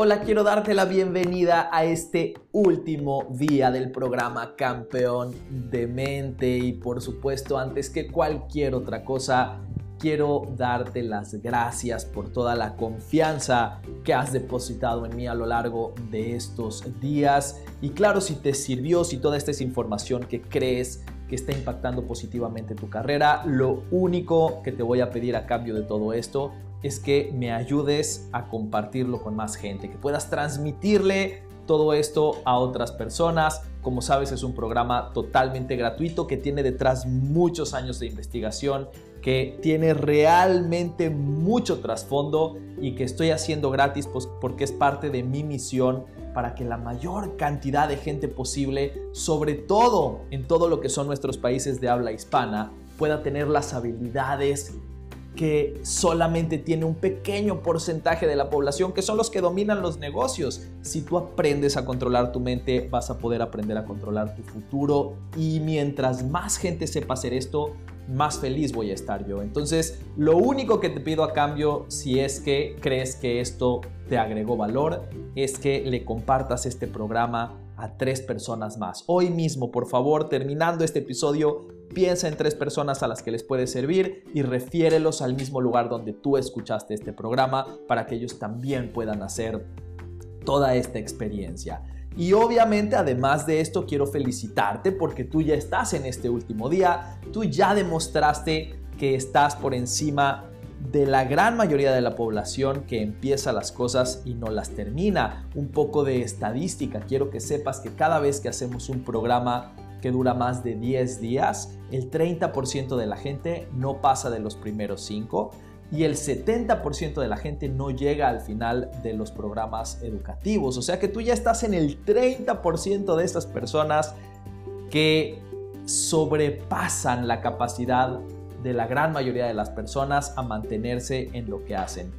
Hola, quiero darte la bienvenida a este último día del programa Campeón de Mente. Y por supuesto antes que cualquier otra cosa quiero darte las gracias por toda la confianza que has depositado en mí a lo largo de estos días. Y claro si te sirvió, si toda esta es información que crees que está impactando positivamente tu carrera, lo único que te voy a pedir a cambio de todo esto es que me ayudes a compartirlo con más gente, que puedas transmitirle todo esto a otras personas. Como sabes, es un programa totalmente gratuito que tiene detrás muchos años de investigación, que tiene realmente mucho trasfondo y que estoy haciendo gratis pues, porque es parte de mi misión para que la mayor cantidad de gente posible, sobre todo en todo lo que son nuestros países de habla hispana, pueda tener las habilidades que solamente tiene un pequeño porcentaje de la población, que son los que dominan los negocios. Si tú aprendes a controlar tu mente, vas a poder aprender a controlar tu futuro y mientras más gente sepa hacer esto, más feliz voy a estar yo. Entonces, lo único que te pido a cambio, si es que crees que esto te agregó valor, es que le compartas este programa a tres personas más. Hoy mismo, por favor, terminando este episodio, piensa en tres personas a las que les puede servir y refiérelos al mismo lugar donde tú escuchaste este programa para que ellos también puedan hacer toda esta experiencia. Y obviamente además de esto quiero felicitarte porque tú ya estás en este último día, tú ya demostraste que estás por encima de la gran mayoría de la población que empieza las cosas y no las termina. Un poco de estadística, quiero que sepas que cada vez que hacemos un programa que dura más de 10 días, el 30% de la gente no pasa de los primeros 5 y el 70% de la gente no llega al final de los programas educativos. O sea que tú ya estás en el 30% de estas personas que sobrepasan la capacidad de la gran mayoría de las personas a mantenerse en lo que hacen.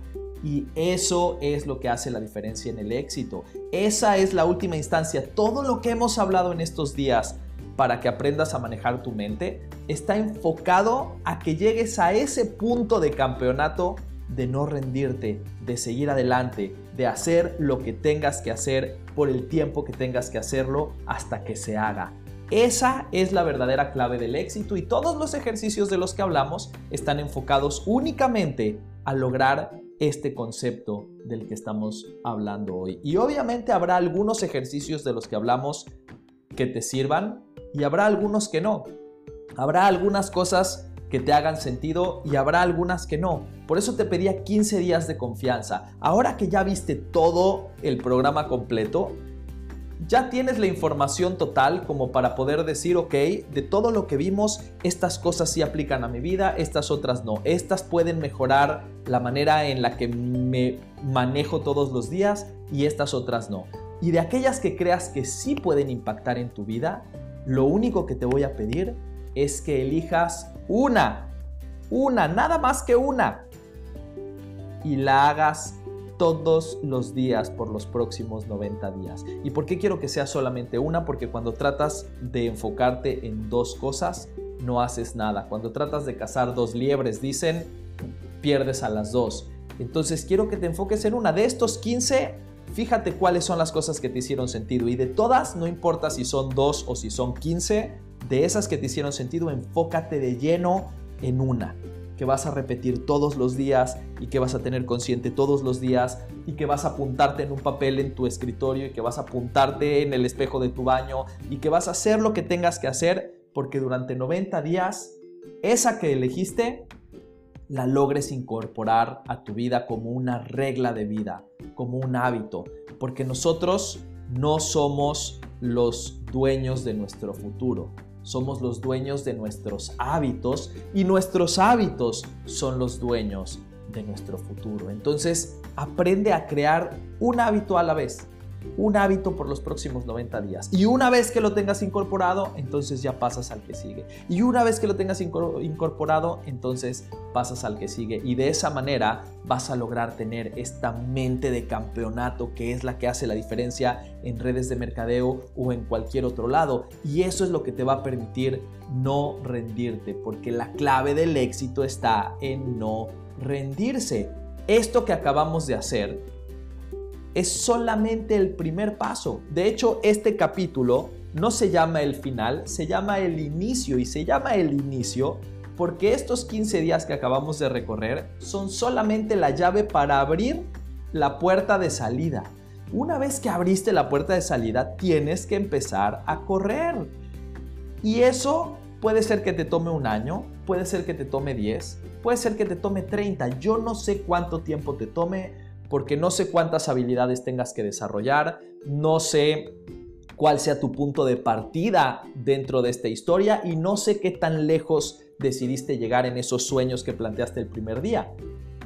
Y eso es lo que hace la diferencia en el éxito. Esa es la última instancia. Todo lo que hemos hablado en estos días para que aprendas a manejar tu mente está enfocado a que llegues a ese punto de campeonato de no rendirte, de seguir adelante, de hacer lo que tengas que hacer por el tiempo que tengas que hacerlo hasta que se haga. Esa es la verdadera clave del éxito y todos los ejercicios de los que hablamos están enfocados únicamente a lograr este concepto del que estamos hablando hoy. Y obviamente habrá algunos ejercicios de los que hablamos que te sirvan y habrá algunos que no. Habrá algunas cosas que te hagan sentido y habrá algunas que no. Por eso te pedía 15 días de confianza. Ahora que ya viste todo el programa completo, ya tienes la información total como para poder decir, ok, de todo lo que vimos, estas cosas sí aplican a mi vida, estas otras no. Estas pueden mejorar la manera en la que me manejo todos los días y estas otras no. Y de aquellas que creas que sí pueden impactar en tu vida, lo único que te voy a pedir es que elijas una, una, nada más que una, y la hagas todos los días por los próximos 90 días. ¿Y por qué quiero que sea solamente una? Porque cuando tratas de enfocarte en dos cosas, no haces nada. Cuando tratas de cazar dos liebres, dicen, pierdes a las dos. Entonces quiero que te enfoques en una. De estos 15, Fíjate cuáles son las cosas que te hicieron sentido y de todas, no importa si son dos o si son 15, de esas que te hicieron sentido, enfócate de lleno en una que vas a repetir todos los días y que vas a tener consciente todos los días y que vas a apuntarte en un papel en tu escritorio y que vas a apuntarte en el espejo de tu baño y que vas a hacer lo que tengas que hacer porque durante 90 días esa que elegiste la logres incorporar a tu vida como una regla de vida, como un hábito, porque nosotros no somos los dueños de nuestro futuro, somos los dueños de nuestros hábitos y nuestros hábitos son los dueños de nuestro futuro. Entonces, aprende a crear un hábito a la vez un hábito por los próximos 90 días. Y una vez que lo tengas incorporado, entonces ya pasas al que sigue. Y una vez que lo tengas incorporado, entonces pasas al que sigue. Y de esa manera vas a lograr tener esta mente de campeonato que es la que hace la diferencia en redes de mercadeo o en cualquier otro lado. Y eso es lo que te va a permitir no rendirte, porque la clave del éxito está en no rendirse. Esto que acabamos de hacer es solamente el primer paso. De hecho, este capítulo no se llama el final, se llama el inicio y se llama el inicio porque estos 15 días que acabamos de recorrer son solamente la llave para abrir la puerta de salida. Una vez que abriste la puerta de salida, tienes que empezar a correr. Y eso puede ser que te tome un año, puede ser que te tome 10, puede ser que te tome 30. Yo no sé cuánto tiempo te tome porque no sé cuántas habilidades tengas que desarrollar, no sé cuál sea tu punto de partida dentro de esta historia y no sé qué tan lejos decidiste llegar en esos sueños que planteaste el primer día.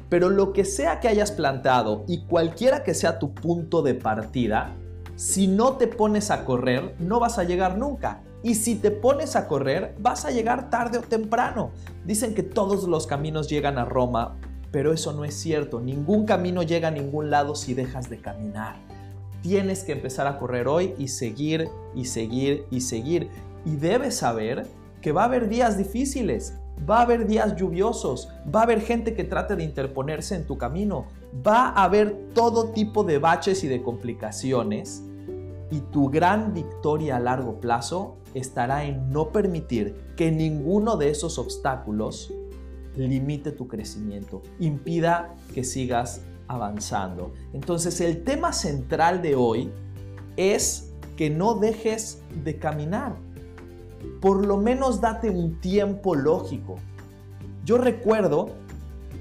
Pero lo que sea que hayas plantado y cualquiera que sea tu punto de partida, si no te pones a correr, no vas a llegar nunca. Y si te pones a correr, vas a llegar tarde o temprano. Dicen que todos los caminos llegan a Roma, pero eso no es cierto. Ningún camino llega a ningún lado si dejas de caminar. Tienes que empezar a correr hoy y seguir y seguir y seguir. Y debes saber que va a haber días difíciles, va a haber días lluviosos, va a haber gente que trate de interponerse en tu camino, va a haber todo tipo de baches y de complicaciones y tu gran victoria a largo plazo estará en no permitir que ninguno de esos obstáculos limite tu crecimiento, impida que sigas avanzando. Entonces el tema central de hoy es que no dejes de caminar por lo menos date un tiempo lógico. Yo recuerdo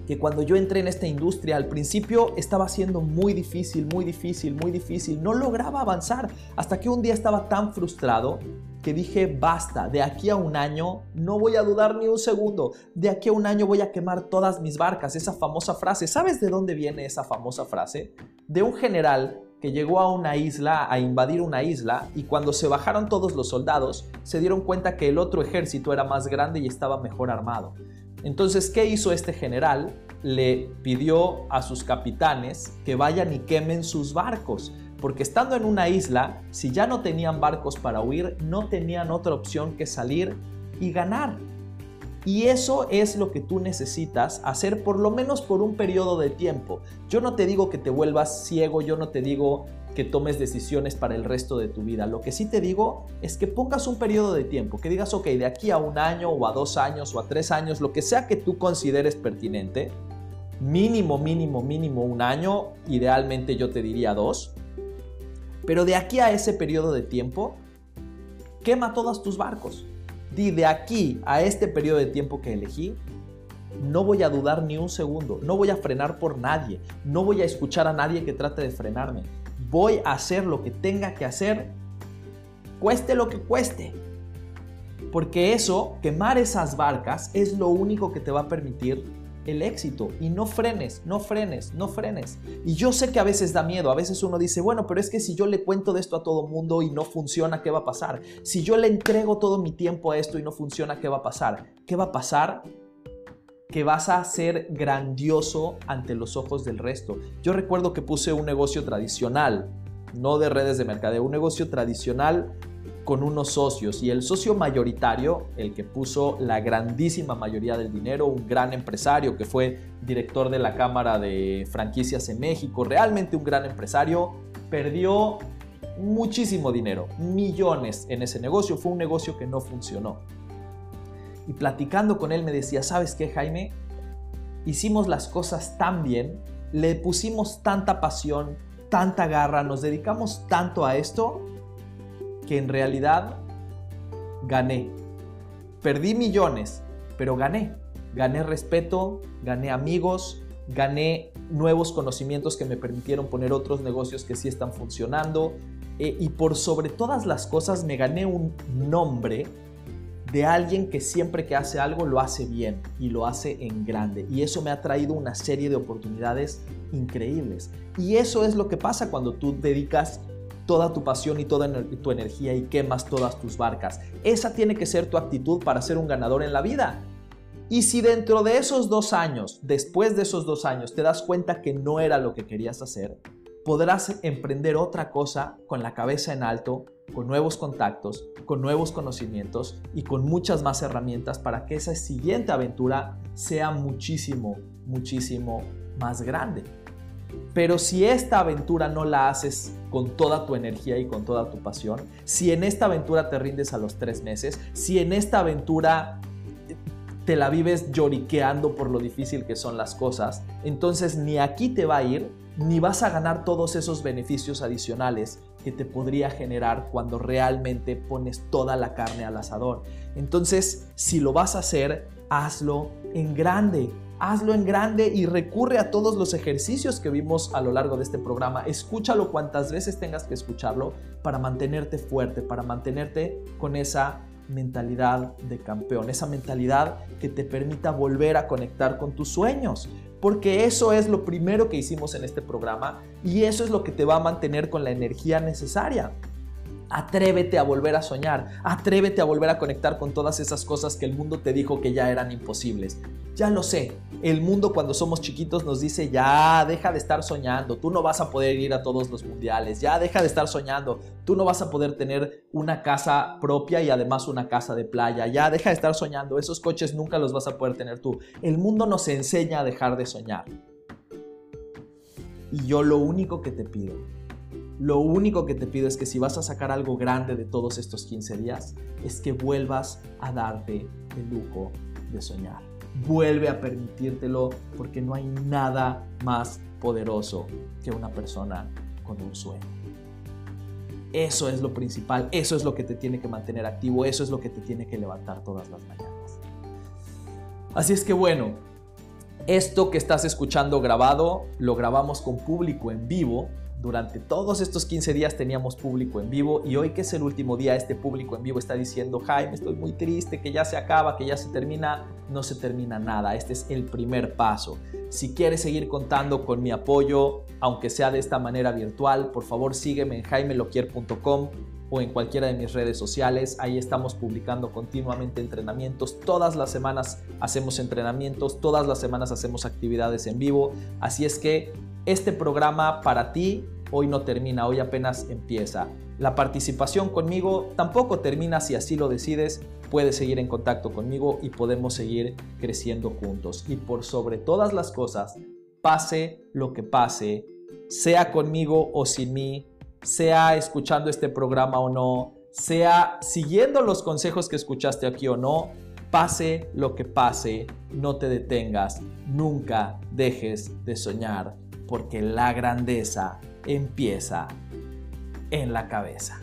que cuando yo entré en esta industria al principio estaba siendo muy difícil, muy difícil, muy difícil. No lograba avanzar hasta que un día estaba tan frustrado que dije, basta, de aquí a un año no voy a dudar ni un segundo, de aquí a un año voy a quemar todas mis barcas, esa famosa frase. ¿Sabes de dónde viene esa famosa frase? De un general que llegó a una isla, a invadir una isla, y cuando se bajaron todos los soldados, se dieron cuenta que el otro ejército era más grande y estaba mejor armado. Entonces, ¿qué hizo este general? Le pidió a sus capitanes que vayan y quemen sus barcos, porque estando en una isla, si ya no tenían barcos para huir, no tenían otra opción que salir y ganar. Y eso es lo que tú necesitas hacer por lo menos por un periodo de tiempo. Yo no te digo que te vuelvas ciego, yo no te digo que tomes decisiones para el resto de tu vida. Lo que sí te digo es que pongas un periodo de tiempo, que digas, ok, de aquí a un año o a dos años o a tres años, lo que sea que tú consideres pertinente, mínimo, mínimo, mínimo un año, idealmente yo te diría dos, pero de aquí a ese periodo de tiempo, quema todos tus barcos Di de aquí a este periodo de tiempo que elegí, no voy a dudar ni un segundo, no voy a frenar por nadie, no voy a escuchar a nadie que trate de frenarme. Voy a hacer lo que tenga que hacer, cueste lo que cueste. Porque eso, quemar esas barcas, es lo único que te va a permitir el éxito y no frenes, no frenes, no frenes. Y yo sé que a veces da miedo, a veces uno dice, bueno, pero es que si yo le cuento de esto a todo mundo y no funciona, ¿qué va a pasar? Si yo le entrego todo mi tiempo a esto y no funciona, ¿qué va a pasar? ¿Qué va a pasar? que vas a ser grandioso ante los ojos del resto. Yo recuerdo que puse un negocio tradicional, no de redes de mercadeo, un negocio tradicional con unos socios y el socio mayoritario, el que puso la grandísima mayoría del dinero, un gran empresario que fue director de la Cámara de Franquicias en México, realmente un gran empresario, perdió muchísimo dinero, millones en ese negocio, fue un negocio que no funcionó. Y platicando con él me decía, ¿sabes qué Jaime? Hicimos las cosas tan bien, le pusimos tanta pasión, tanta garra, nos dedicamos tanto a esto que en realidad gané. Perdí millones, pero gané. Gané respeto, gané amigos, gané nuevos conocimientos que me permitieron poner otros negocios que sí están funcionando. Eh, y por sobre todas las cosas me gané un nombre de alguien que siempre que hace algo lo hace bien y lo hace en grande. Y eso me ha traído una serie de oportunidades increíbles. Y eso es lo que pasa cuando tú dedicas toda tu pasión y toda tu energía y quemas todas tus barcas. Esa tiene que ser tu actitud para ser un ganador en la vida. Y si dentro de esos dos años, después de esos dos años, te das cuenta que no era lo que querías hacer, podrás emprender otra cosa con la cabeza en alto, con nuevos contactos, con nuevos conocimientos y con muchas más herramientas para que esa siguiente aventura sea muchísimo, muchísimo más grande. Pero si esta aventura no la haces con toda tu energía y con toda tu pasión, si en esta aventura te rindes a los tres meses, si en esta aventura te la vives lloriqueando por lo difícil que son las cosas, entonces ni aquí te va a ir, ni vas a ganar todos esos beneficios adicionales que te podría generar cuando realmente pones toda la carne al asador. Entonces, si lo vas a hacer, hazlo en grande, hazlo en grande y recurre a todos los ejercicios que vimos a lo largo de este programa. Escúchalo cuantas veces tengas que escucharlo para mantenerte fuerte, para mantenerte con esa mentalidad de campeón, esa mentalidad que te permita volver a conectar con tus sueños, porque eso es lo primero que hicimos en este programa y eso es lo que te va a mantener con la energía necesaria. Atrévete a volver a soñar, atrévete a volver a conectar con todas esas cosas que el mundo te dijo que ya eran imposibles. Ya lo sé, el mundo cuando somos chiquitos nos dice, ya, deja de estar soñando, tú no vas a poder ir a todos los mundiales, ya, deja de estar soñando, tú no vas a poder tener una casa propia y además una casa de playa, ya, deja de estar soñando, esos coches nunca los vas a poder tener tú. El mundo nos enseña a dejar de soñar. Y yo lo único que te pido lo único que te pido es que si vas a sacar algo grande de todos estos 15 días, es que vuelvas a darte el lujo de soñar. Vuelve a permitírtelo porque no hay nada más poderoso que una persona con un sueño. Eso es lo principal, eso es lo que te tiene que mantener activo, eso es lo que te tiene que levantar todas las mañanas. Así es que bueno, esto que estás escuchando grabado lo grabamos con público en vivo durante todos estos 15 días teníamos público en vivo y hoy que es el último día, este público en vivo está diciendo, Jaime, estoy muy triste, que ya se acaba, que ya se termina. No se termina nada, este es el primer paso. Si quieres seguir contando con mi apoyo, aunque sea de esta manera virtual, por favor sígueme en jaimeloquier.com o en cualquiera de mis redes sociales. Ahí estamos publicando continuamente entrenamientos. Todas las semanas hacemos entrenamientos, todas las semanas hacemos actividades en vivo. Así es que este programa para ti hoy no termina, hoy apenas empieza. La participación conmigo tampoco termina si así lo decides. Puedes seguir en contacto conmigo y podemos seguir creciendo juntos. Y por sobre todas las cosas, pase lo que pase, sea conmigo o sin mí, sea escuchando este programa o no, sea siguiendo los consejos que escuchaste aquí o no, pase lo que pase, no te detengas, nunca dejes de soñar porque la grandeza empieza en la cabeza.